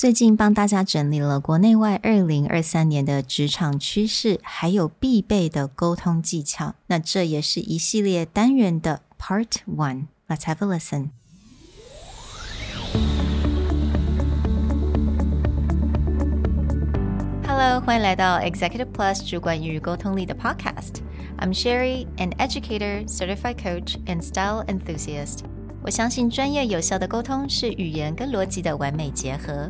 最近帮大家整理了国内外二零二三年的职场趋势，还有必备的沟通技巧。那这也是一系列单元的 Part One。Let's have a listen. Hello，欢迎来到 Executive Plus 主管与沟通力的 Podcast。I'm Sherry, an educator, certified coach, and style enthusiast. 我相信专业有效的沟通是语言跟逻辑的完美结合。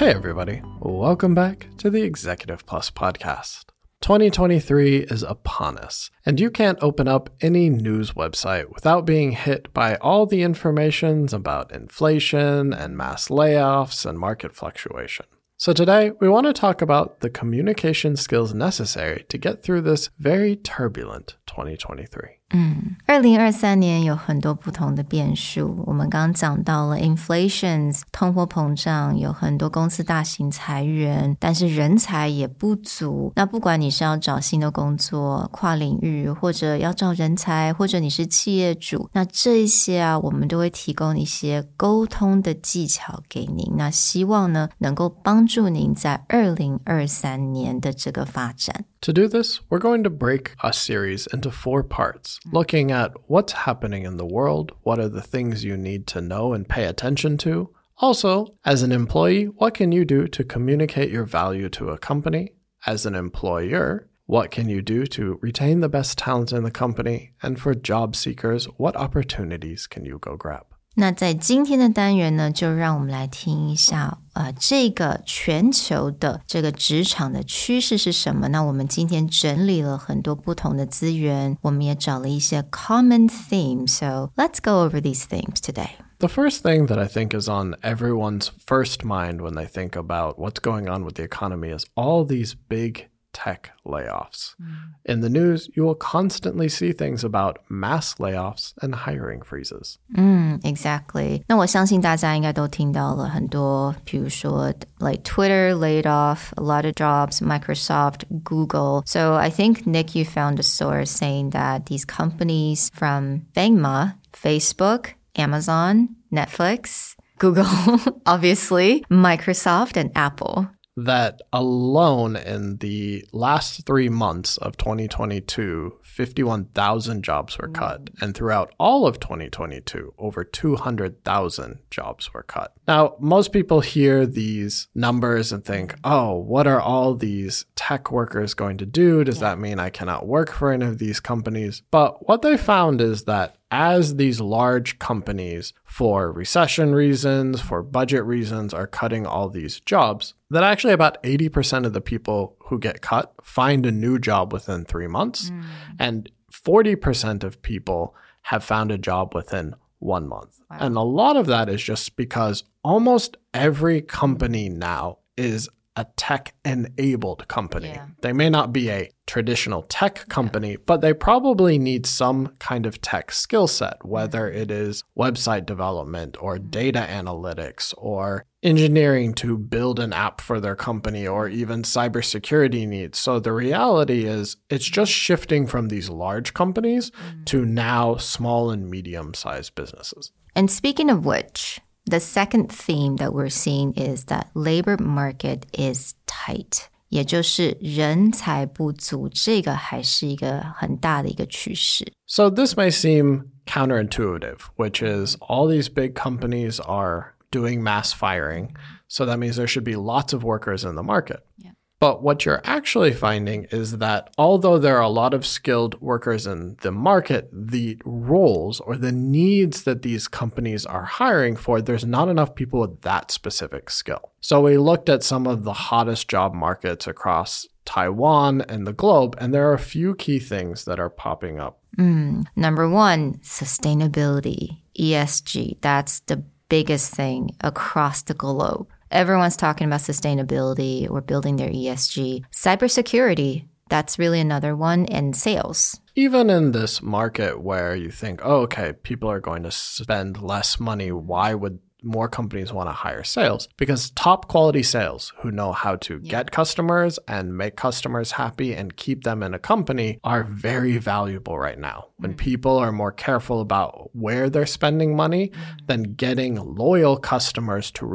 Hey, everybody. Welcome back to the Executive Plus podcast. 2023 is upon us, and you can't open up any news website without being hit by all the informations about inflation and mass layoffs and market fluctuation. So, today we want to talk about the communication skills necessary to get through this very turbulent 2023. 嗯，二零二三年有很多不同的变数。我们刚刚讲到了 inflations 通货膨胀，有很多公司大型裁员，但是人才也不足。那不管你是要找新的工作、跨领域，或者要找人才，或者你是企业主，那这些啊，我们都会提供一些沟通的技巧给您。那希望呢，能够帮助您在二零二三年的这个发展。To do this, we're going to break a series into four parts, looking at what's happening in the world, what are the things you need to know and pay attention to. Also, as an employee, what can you do to communicate your value to a company? As an employer, what can you do to retain the best talent in the company? And for job seekers, what opportunities can you go grab? 那在今天的单元呢，就让我们来听一下，呃，这个全球的这个职场的趋势是什么？那我们今天整理了很多不同的资源，我们也找了一些 common themes。So let's go over these themes today. The first thing that I think is on everyone's first mind when they think about what's going on with the economy is all these big tech layoffs. Mm. In the news, you will constantly see things about mass layoffs and hiring freezes. Mm, exactly. 那我相信大家应该都听到了很多，比如说 like Twitter laid off a lot of jobs, Microsoft, Google. So I think Nick, you found a source saying that these companies from Bangma, Facebook, Amazon, Netflix, Google, obviously, Microsoft, and Apple that alone in the last three months of 2022, 51,000 jobs were cut. And throughout all of 2022, over 200,000 jobs were cut. Now, most people hear these numbers and think, oh, what are all these tech workers going to do? Does yeah. that mean I cannot work for any of these companies? But what they found is that as these large companies, for recession reasons, for budget reasons, are cutting all these jobs, that actually about 80% of the people who get cut find a new job within three months. Mm. And 40% of people have found a job within one month. Wow. And a lot of that is just because almost every company now is a tech enabled company. Yeah. They may not be a traditional tech company, yeah. but they probably need some kind of tech skill set, whether it is website development or data analytics or engineering to build an app for their company or even cybersecurity needs. So the reality is it's just shifting from these large companies mm-hmm. to now small and medium sized businesses. And speaking of which, the second theme that we're seeing is that labor market is tight. 也就是人才不足，这个还是一个很大的一个趋势。So this may seem counterintuitive, which is all these big companies are doing mass firing, so that means there should be lots of workers in the market. Yeah. But what you're actually finding is that although there are a lot of skilled workers in the market, the roles or the needs that these companies are hiring for, there's not enough people with that specific skill. So we looked at some of the hottest job markets across Taiwan, and the globe. And there are a few key things that are popping up. Mm, number one, sustainability, ESG. That's the biggest thing across the globe. Everyone's talking about sustainability or building their ESG. Cybersecurity, that's really another one, and sales. Even in this market where you think, oh, okay, people are going to spend less money, why would more companies want to hire sales because top quality sales who know how to yeah. get customers and make customers happy and keep them in a company are very valuable right now. When mm. people are more careful about where they're spending money, mm. then getting loyal customers to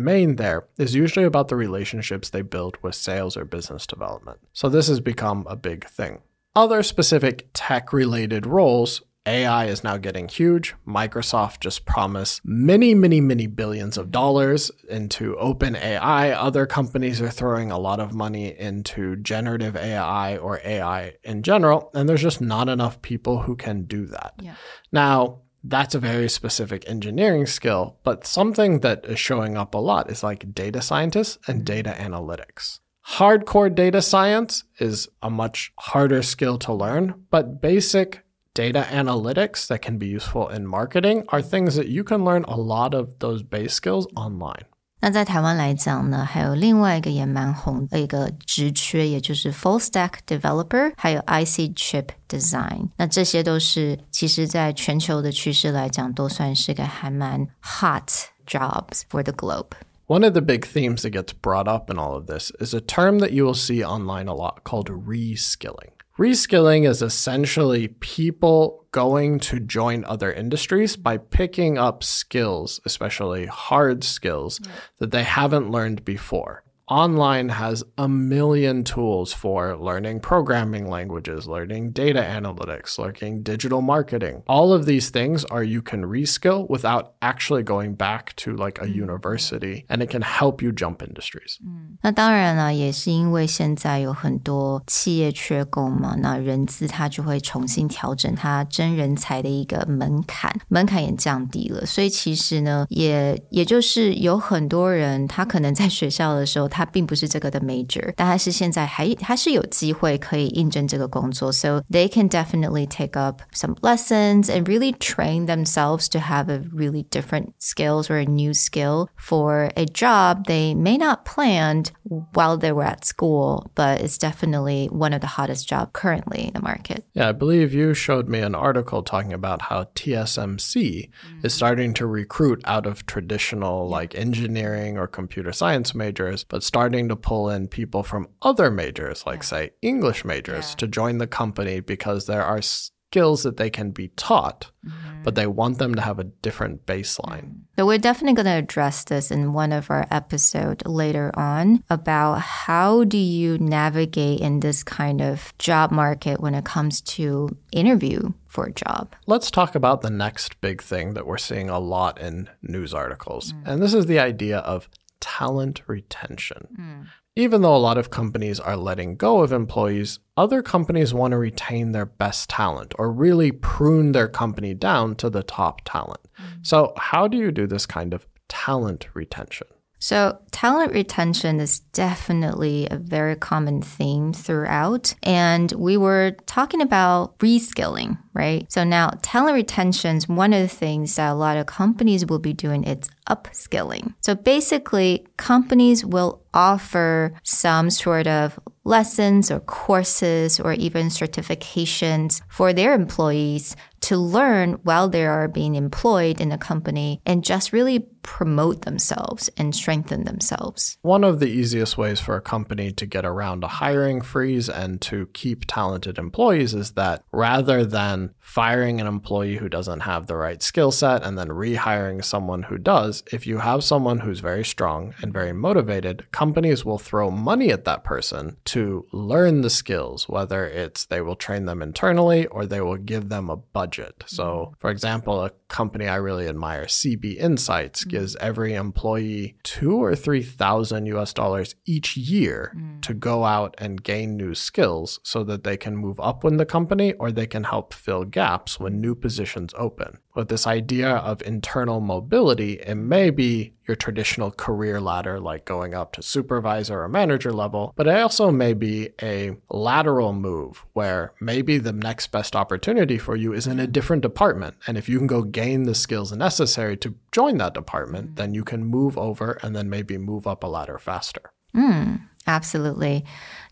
remain there is usually about the relationships they build with sales or business development. So this has become a big thing. Other specific tech related roles AI is now getting huge. Microsoft just promised many, many, many billions of dollars into OpenAI. Other companies are throwing a lot of money into generative AI or AI in general. And there's just not enough people who can do that. Yeah. Now, that's a very specific engineering skill, but something that is showing up a lot is like data scientists and data analytics. Hardcore data science is a much harder skill to learn, but basic data analytics that can be useful in marketing are things that you can learn a lot of those base skills online. 那在台湾来讲呢，还有另外一个也蛮红的一个职缺，也就是 Full Stack Developer，还有 IC Chip Design。那这些都是其实在全球的趋势来讲，都算是个还蛮 hot jobs for the globe. One of the big themes that gets brought up in all of this is a term that you will see online a lot called reskilling. Reskilling is essentially people going to join other industries by picking up skills, especially hard skills yeah. that they haven't learned before online has a million tools for learning programming languages, learning data analytics, learning digital marketing. All of these things are you can reskill without actually going back to like a mm. university and it can help you jump industries. 嗯，那当然了，也是因为现在有很多企业缺工嘛，那人资它就会重新调整它真人才的一个门槛，门槛也降低了，所以其实呢，也也就是有很多人他可能在学校的时候他 他并不是这个的 major，但他是现在还他是有机会可以应征这个工作，so they can definitely take up some lessons and really train themselves to have a really different skills or a new skill for a job they may not planned while they were at school, but it's definitely one of the hottest job currently in the market. Yeah, I believe you showed me an article talking about how TSMC mm. is starting to recruit out of traditional like engineering or computer science majors, but starting to pull in people from other majors, like, yeah. say, English majors, yeah. to join the company because there are skills that they can be taught, mm-hmm. but they want them to have a different baseline. Mm-hmm. So we're definitely going to address this in one of our episodes later on about how do you navigate in this kind of job market when it comes to interview for a job. Let's talk about the next big thing that we're seeing a lot in news articles. Mm. And this is the idea of talent retention. Mm. Even though a lot of companies are letting go of employees, other companies want to retain their best talent or really prune their company down to the top talent. Mm. So, how do you do this kind of talent retention? So, talent retention is definitely a very common theme throughout. And we were talking about reskilling, right? So, now talent retention is one of the things that a lot of companies will be doing. It's upskilling. So, basically, companies will offer some sort of lessons or courses or even certifications for their employees to learn while they are being employed in a company and just really promote themselves and strengthen themselves. One of the easiest ways for a company to get around a hiring freeze and to keep talented employees is that rather than firing an employee who doesn't have the right skill set and then rehiring someone who does, if you have someone who's very strong and very motivated, companies will throw money at that person to learn the skills, whether it's they will train them internally or they will give them a budget. So, for example, a company I really admire, CB Insights, mm-hmm. gives every employee two or three thousand US dollars each year mm. to go out and gain new skills so that they can move up in the company or they can help fill gaps when new positions open. But this idea of internal mobility, it may be your traditional career ladder, like going up to supervisor or manager level, but it also may be a lateral move where maybe the next best opportunity for you is in a different department. And if you can go gain the skills necessary to join that department, then you can move over and then maybe move up a ladder faster. Mm. Absolutely.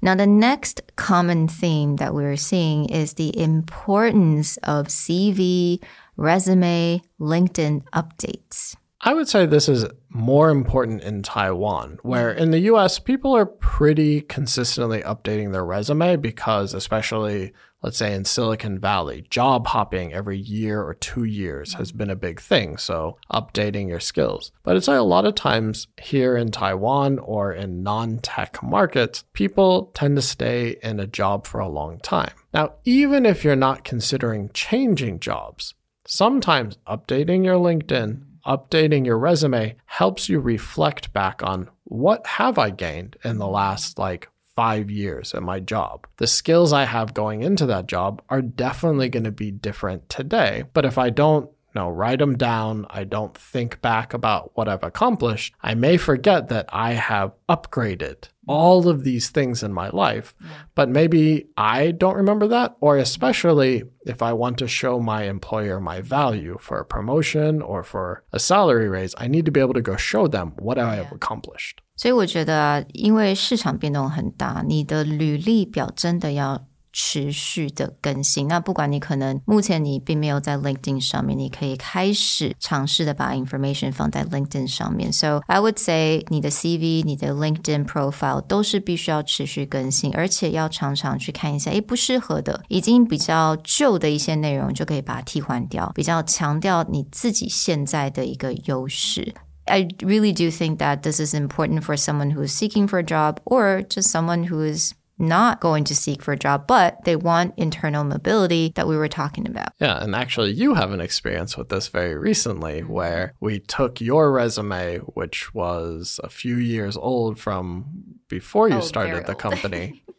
Now, the next common theme that we're seeing is the importance of CV, resume, LinkedIn updates. I would say this is more important in Taiwan, where in the US, people are pretty consistently updating their resume because, especially, let's say in Silicon Valley, job hopping every year or two years has been a big thing. So, updating your skills. But it's like a lot of times here in Taiwan or in non tech markets, people tend to stay in a job for a long time. Now, even if you're not considering changing jobs, sometimes updating your LinkedIn updating your resume helps you reflect back on what have I gained in the last like five years at my job. The skills I have going into that job are definitely going to be different today. But if I don't know, write them down, I don't think back about what I've accomplished, I may forget that I have upgraded all of these things in my life. Yeah. But maybe I don't remember that, or especially if I want to show my employer my value for a promotion or for a salary raise, I need to be able to go show them what I have accomplished. 所以我觉得，因为市场变动很大，你的履历表真的要 持续的更新。那不管你可能目前你并没有在 LinkedIn 上面，你可以开始尝试的把 information 放在 LinkedIn 上面。So I would say 你的 CV、你的 LinkedIn profile 都是必须要持续更新，而且要常常去看一下，诶，不适合的、已经比较旧的一些内容，就可以把它替换掉，比较强调你自己现在的一个优势。I really do think that this is important for someone who is seeking for a job or just someone who is not going to seek for a job, but they want internal mobility that we were talking about. Yeah, and actually, you have an experience with this very recently where we took your resume, which was a few years old from before you oh, started the company.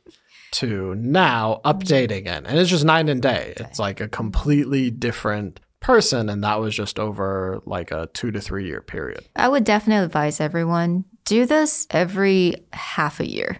to now updating it. And it's just night and day. It's like a completely different person. And that was just over like a two to three year period. I would definitely advise everyone do this every half a year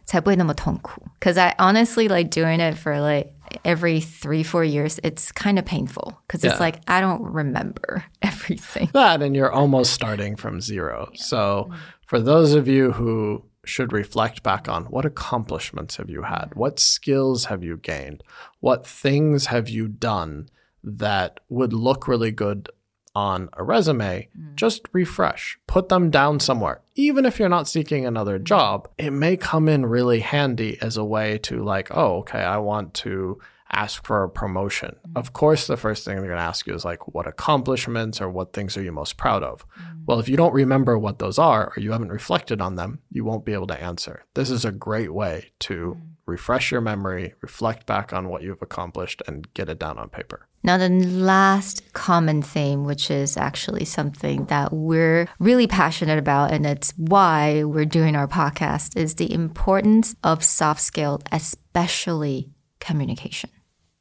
because I honestly like doing it for like every three, four years, it's kind of painful because yeah. it's like I don't remember everything. That, and you're almost starting from zero. Yeah. So, for those of you who should reflect back on what accomplishments have you had? What skills have you gained? What things have you done that would look really good on a resume, mm. just refresh, put them down somewhere. Even if you're not seeking another job, it may come in really handy as a way to, like, oh, okay, I want to ask for a promotion. Mm. Of course, the first thing they're going to ask you is like, what accomplishments or what things are you most proud of? Mm. Well, if you don't remember what those are or you haven't reflected on them, you won't be able to answer. This is a great way to mm. refresh your memory, reflect back on what you've accomplished, and get it down on paper. Now, the last common theme, which is actually something that we're really passionate about, and it's why we're doing our podcast, is the importance of soft skills, especially communication.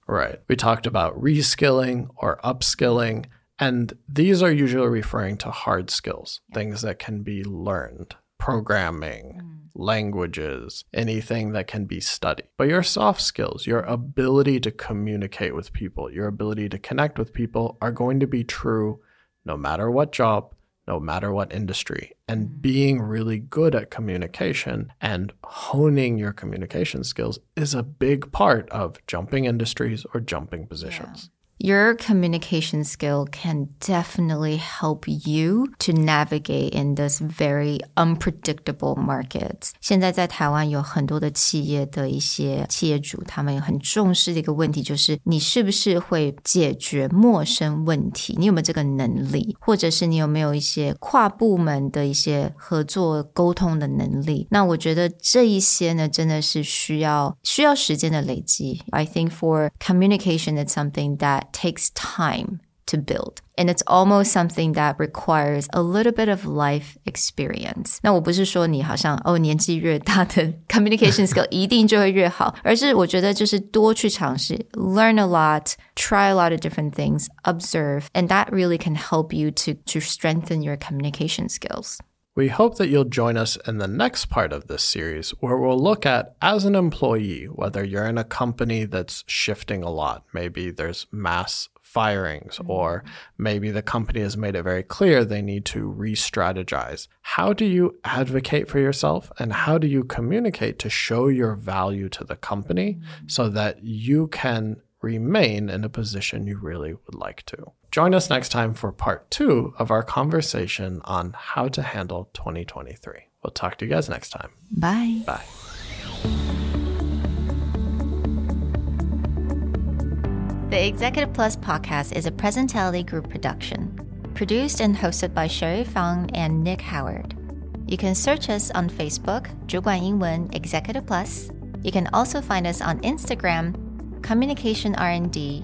Right. We talked about reskilling or upskilling, and these are usually referring to hard skills, things that can be learned, programming. Mm languages, anything that can be studied. But your soft skills, your ability to communicate with people, your ability to connect with people are going to be true no matter what job, no matter what industry. And mm. being really good at communication and honing your communication skills is a big part of jumping industries or jumping positions. Yeah your communication skill can definitely help you to navigate in this very unpredictable market. 现在在台湾有很多的企业的一些企业主，他们很重视的一个问题就是你是不是会解决陌生问题？你有没有这个能力？或者是你有没有一些跨部门的一些合作沟通的能力？那我觉得这一些呢，真的是需要需要时间的累积。I think for communication, it's something that takes time to build. And it's almost something that requires a little bit of life experience. 那我不是说你好像哦年纪越大的 communication skill 一定就会越好，而是我觉得就是多去尝试，learn a lot, try a lot of different things, observe, and that really can help you to to strengthen your communication skills. We hope that you'll join us in the next part of this series, where we'll look at, as an employee, whether you're in a company that's shifting a lot, maybe there's mass firings, mm-hmm. or maybe the company has made it very clear they need to re strategize. How do you advocate for yourself and how do you communicate to show your value to the company mm-hmm. so that you can remain in a position you really would like to? Join us next time for part two of our conversation on how to handle 2023. We'll talk to you guys next time. Bye. Bye. The Executive Plus podcast is a Presentality Group production, produced and hosted by Sherry Fang and Nick Howard. You can search us on Facebook, 主管英文 Executive Plus. You can also find us on Instagram, Communication R&D,